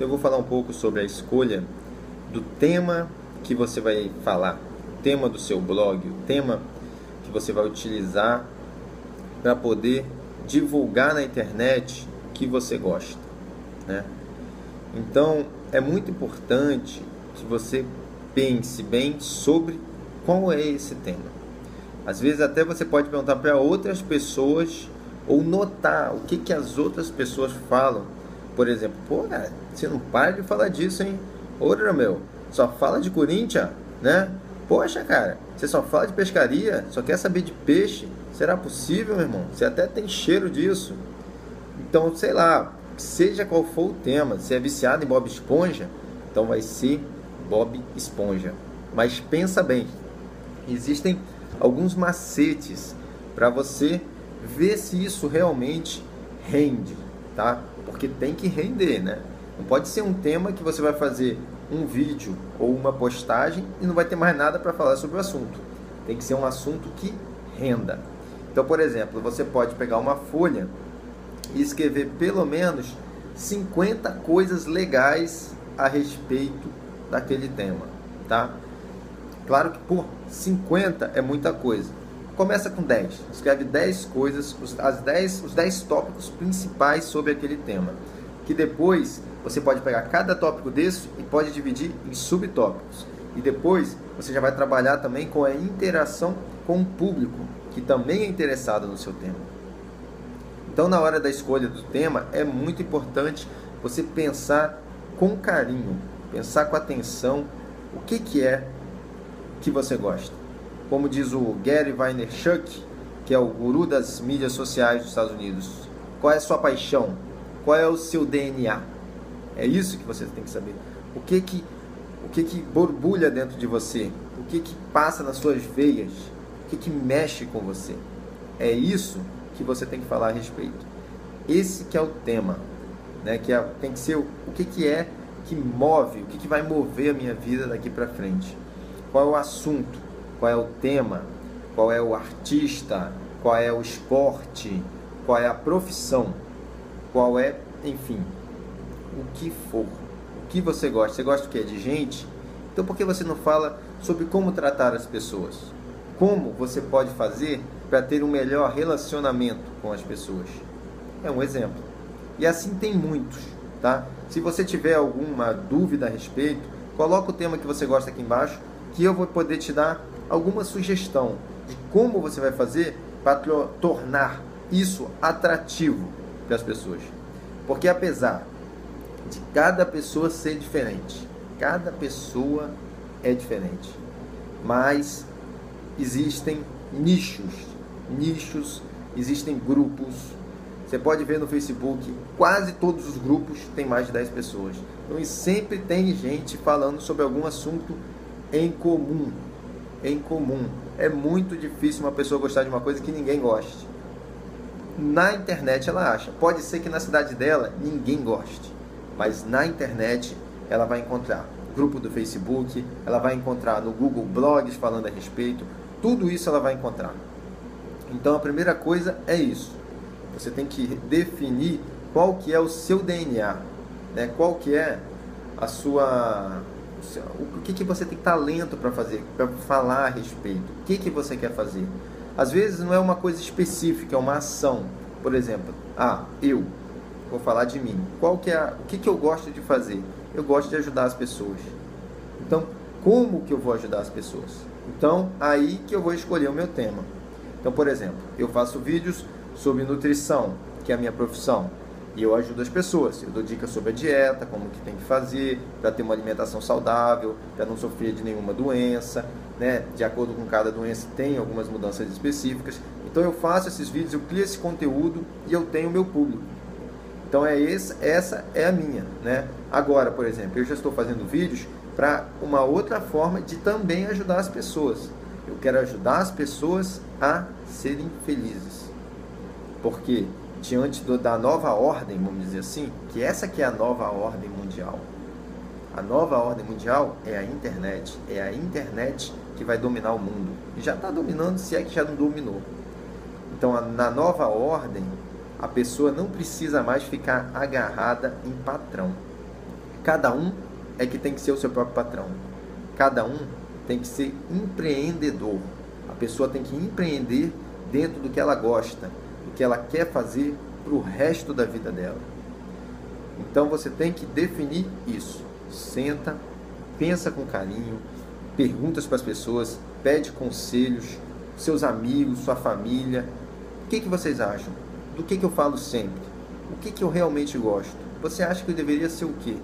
Então eu vou falar um pouco sobre a escolha do tema que você vai falar, o tema do seu blog, o tema que você vai utilizar para poder divulgar na internet que você gosta, né? Então é muito importante que você pense bem sobre qual é esse tema. Às vezes até você pode perguntar para outras pessoas ou notar o que, que as outras pessoas falam. Por exemplo, pô, cara, você não para de falar disso, hein? Ora, meu, só fala de Corinthians, né? Poxa, cara, você só fala de pescaria, só quer saber de peixe. Será possível, meu irmão? Você até tem cheiro disso. Então, sei lá, seja qual for o tema, se é viciado em Bob Esponja, então vai ser Bob Esponja. Mas pensa bem, existem alguns macetes para você ver se isso realmente rende, tá? Porque tem que render, né? Não pode ser um tema que você vai fazer um vídeo ou uma postagem e não vai ter mais nada para falar sobre o assunto. Tem que ser um assunto que renda. Então, por exemplo, você pode pegar uma folha e escrever pelo menos 50 coisas legais a respeito daquele tema, tá? Claro que por 50 é muita coisa. Começa com 10. Escreve 10 coisas, os, as 10, os 10 tópicos principais sobre aquele tema. Que depois você pode pegar cada tópico desse e pode dividir em subtópicos. E depois você já vai trabalhar também com a interação com o público, que também é interessado no seu tema. Então, na hora da escolha do tema, é muito importante você pensar com carinho, pensar com atenção o que, que é que você gosta. Como diz o Gary Vaynerchuk, que é o guru das mídias sociais dos Estados Unidos, qual é a sua paixão? Qual é o seu DNA? É isso que você tem que saber. O que que o que que borbulha dentro de você? O que que passa nas suas veias? O que que mexe com você? É isso que você tem que falar a respeito. Esse que é o tema, né? Que é, tem que ser o, o que que é que move, o que que vai mover a minha vida daqui para frente. Qual é o assunto? Qual é o tema? Qual é o artista? Qual é o esporte? Qual é a profissão? Qual é, enfim, o que for. O que você gosta? Você gosta do que? De gente? Então por que você não fala sobre como tratar as pessoas? Como você pode fazer para ter um melhor relacionamento com as pessoas? É um exemplo. E assim tem muitos, tá? Se você tiver alguma dúvida a respeito, coloca o tema que você gosta aqui embaixo, que eu vou poder te dar alguma sugestão de como você vai fazer para tornar isso atrativo para as pessoas. Porque apesar de cada pessoa ser diferente. Cada pessoa é diferente. Mas existem nichos, nichos, existem grupos. Você pode ver no Facebook, quase todos os grupos têm mais de 10 pessoas. Então sempre tem gente falando sobre algum assunto em comum. Em comum. É muito difícil uma pessoa gostar de uma coisa que ninguém goste. Na internet ela acha. Pode ser que na cidade dela ninguém goste mas na internet ela vai encontrar grupo do Facebook, ela vai encontrar no Google blogs falando a respeito, tudo isso ela vai encontrar. Então a primeira coisa é isso. Você tem que definir qual que é o seu DNA, né? Qual que é a sua o que, que você tem talento para fazer, para falar a respeito, o que, que você quer fazer. Às vezes não é uma coisa específica, é uma ação. Por exemplo, ah, eu vou falar de mim. Qual que é, o que, que eu gosto de fazer? Eu gosto de ajudar as pessoas. Então, como que eu vou ajudar as pessoas? Então, aí que eu vou escolher o meu tema. Então, por exemplo, eu faço vídeos sobre nutrição, que é a minha profissão, e eu ajudo as pessoas. Eu dou dicas sobre a dieta, como que tem que fazer para ter uma alimentação saudável, para não sofrer de nenhuma doença, né? De acordo com cada doença tem algumas mudanças específicas. Então eu faço esses vídeos, eu crio esse conteúdo e eu tenho o meu público. Então é esse, essa é a minha, né? Agora, por exemplo, eu já estou fazendo vídeos para uma outra forma de também ajudar as pessoas. Eu quero ajudar as pessoas a serem felizes. Porque diante do, da nova ordem, vamos dizer assim, que essa que é a nova ordem mundial. A nova ordem mundial é a internet. É a internet que vai dominar o mundo. Já está dominando, se é que já não dominou. Então, na nova ordem, a pessoa não precisa mais ficar agarrada em patrão. Cada um é que tem que ser o seu próprio patrão. Cada um tem que ser empreendedor. A pessoa tem que empreender dentro do que ela gosta, do que ela quer fazer para o resto da vida dela. Então você tem que definir isso. Senta, pensa com carinho, perguntas para as pessoas, pede conselhos, seus amigos, sua família. O que, que vocês acham? Do que, que eu falo sempre? O que, que eu realmente gosto? Você acha que eu deveria ser o quê?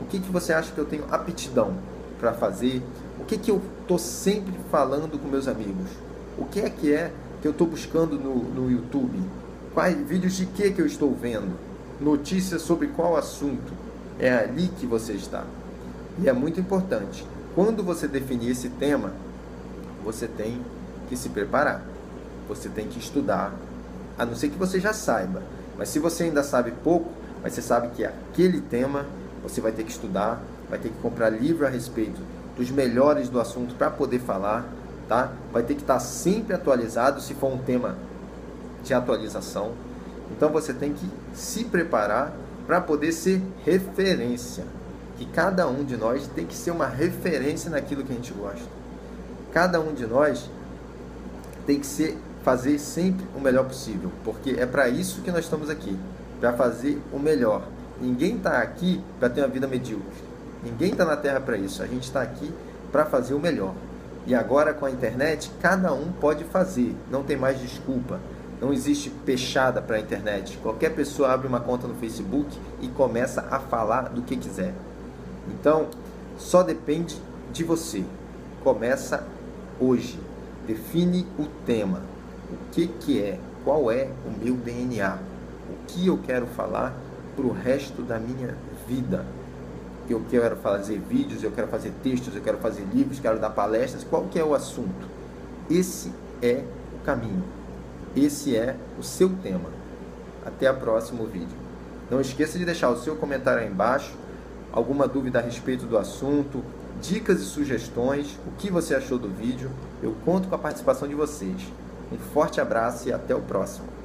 O que, que você acha que eu tenho aptidão para fazer? O que, que eu estou sempre falando com meus amigos? O que é que é que eu estou buscando no, no YouTube? Quais vídeos de que, que eu estou vendo? Notícias sobre qual assunto? É ali que você está. E é muito importante. Quando você definir esse tema, você tem que se preparar. Você tem que estudar, a não ser que você já saiba. Mas se você ainda sabe pouco, mas você sabe que aquele tema você vai ter que estudar, vai ter que comprar livro a respeito dos melhores do assunto para poder falar, tá? Vai ter que estar sempre atualizado se for um tema de atualização. Então você tem que se preparar para poder ser referência. Que cada um de nós tem que ser uma referência naquilo que a gente gosta. Cada um de nós tem que ser fazer sempre o melhor possível, porque é para isso que nós estamos aqui, para fazer o melhor. Ninguém está aqui para ter uma vida medíocre. Ninguém está na Terra para isso. A gente está aqui para fazer o melhor. E agora com a internet, cada um pode fazer. Não tem mais desculpa. Não existe peixada para a internet. Qualquer pessoa abre uma conta no Facebook e começa a falar do que quiser. Então, só depende de você. Começa hoje. Define o tema. O que, que é? Qual é o meu DNA? O que eu quero falar para o resto da minha vida. Eu quero fazer vídeos, eu quero fazer textos, eu quero fazer livros, quero dar palestras. Qual que é o assunto? Esse é o caminho. Esse é o seu tema. Até o próximo vídeo. Não esqueça de deixar o seu comentário aí embaixo, alguma dúvida a respeito do assunto, dicas e sugestões, o que você achou do vídeo. Eu conto com a participação de vocês. Um forte abraço e até o próximo.